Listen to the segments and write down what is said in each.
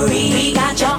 story. We got your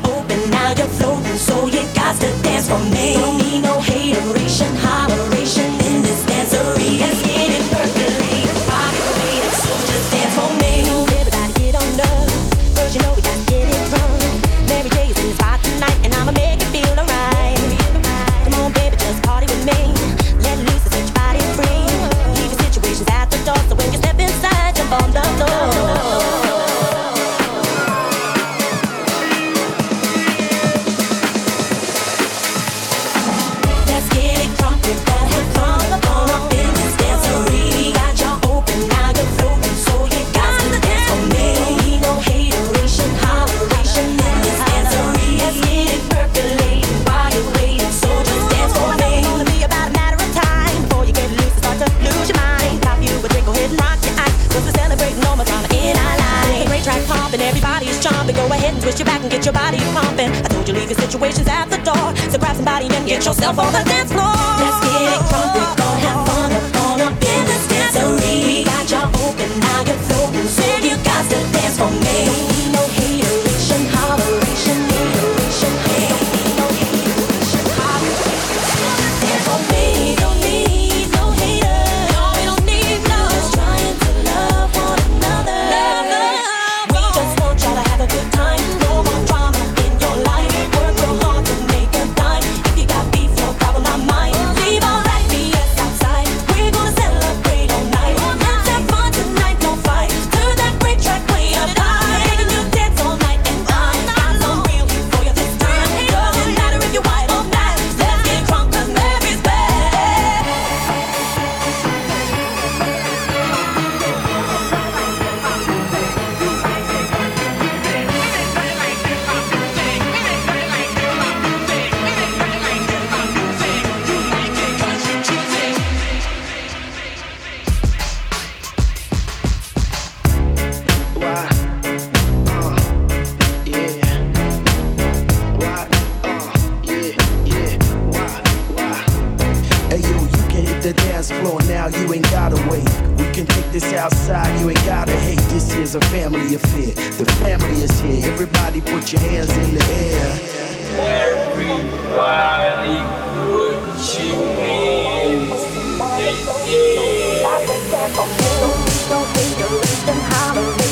now, you ain't gotta wait. We can take this outside, you ain't gotta hate. This is a family affair. The family is here. Everybody put your hands in the air. Everybody put your hands in the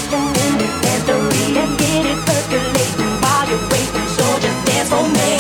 air. Don't get it percolating while you're waiting, so just dance for me.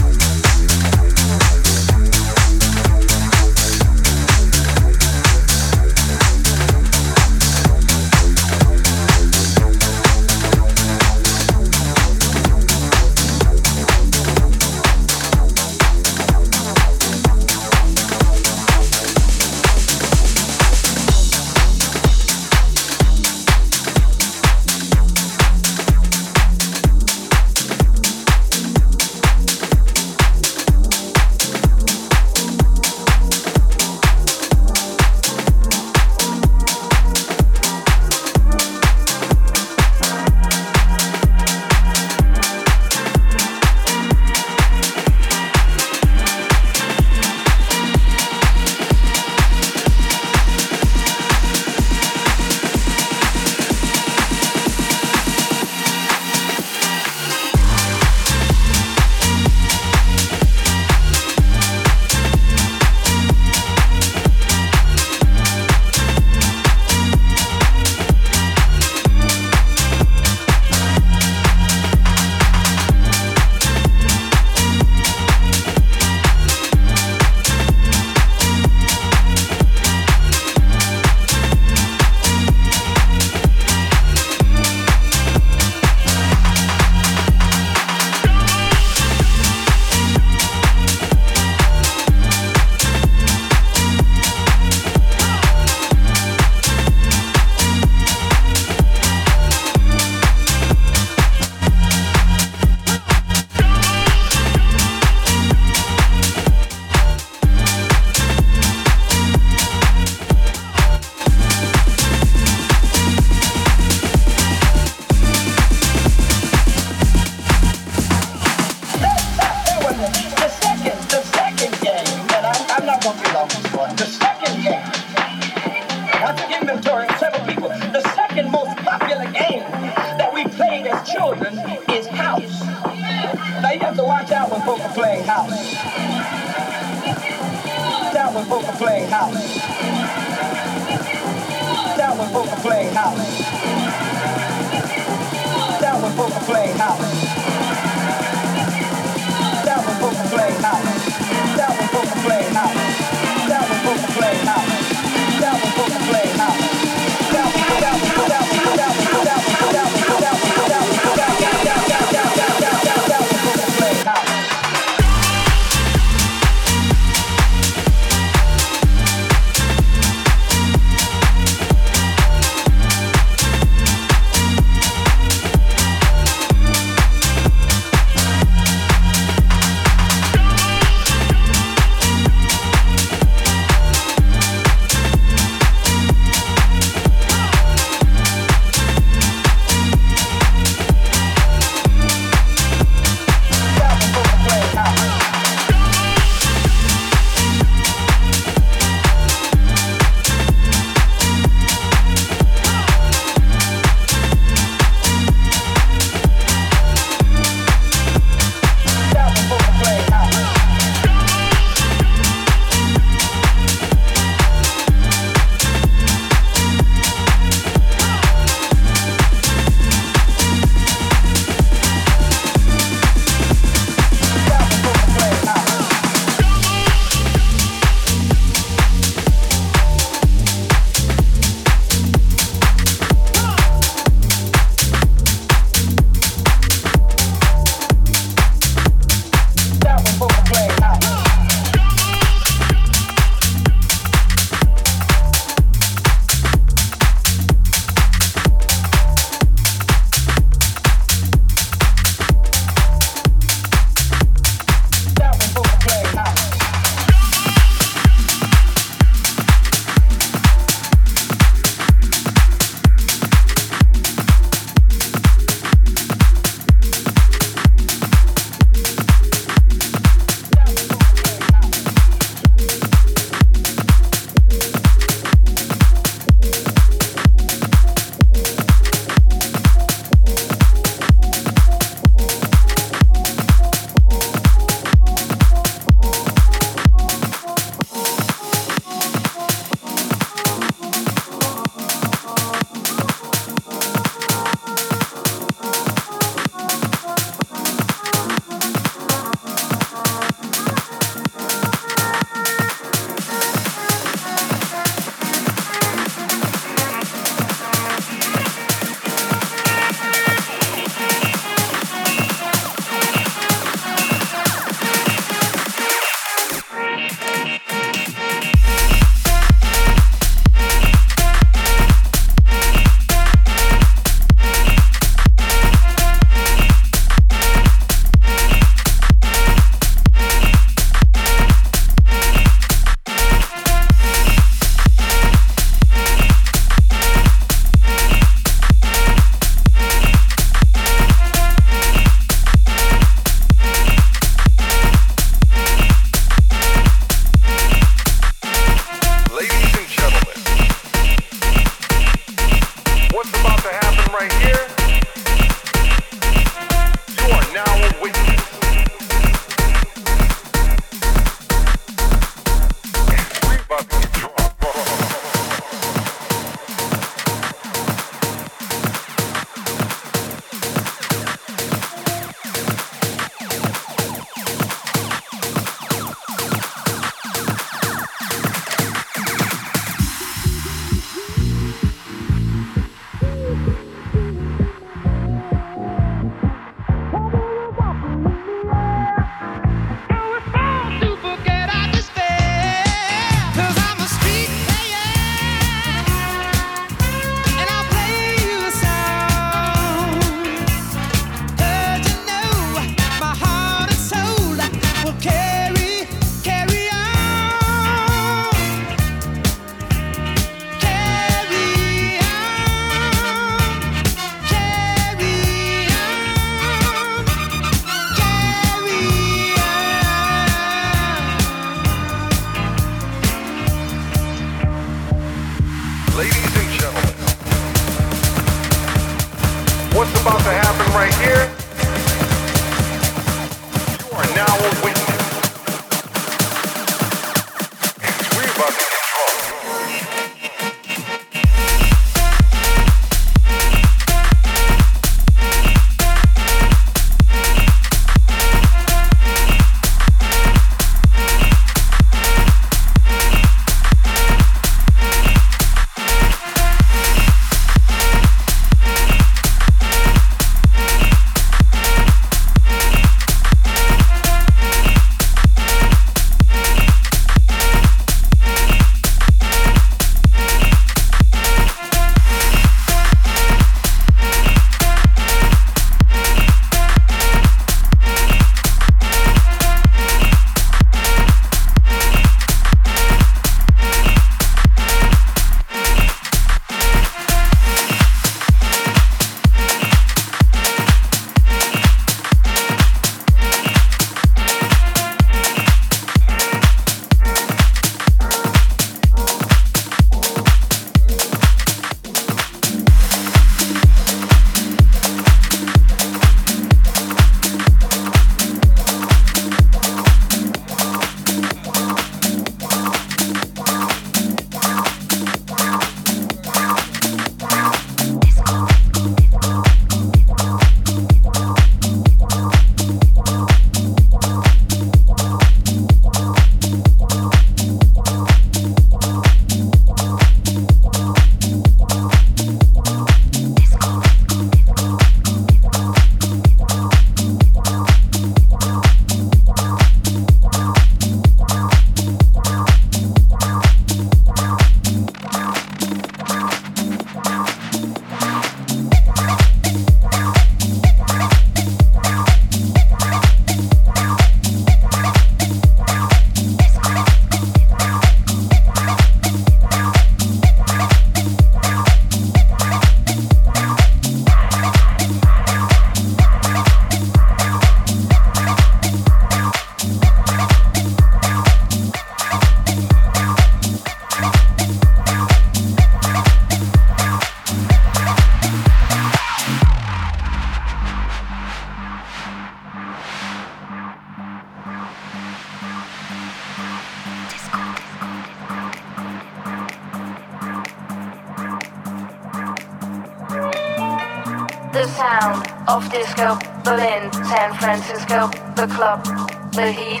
the sound of disco, Berlin, San Francisco, the club, the heat.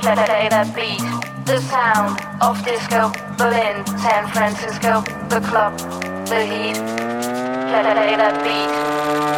Play, play that beat. The sound of disco, Berlin, San Francisco, the club, the heat. Play, play that beat.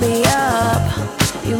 You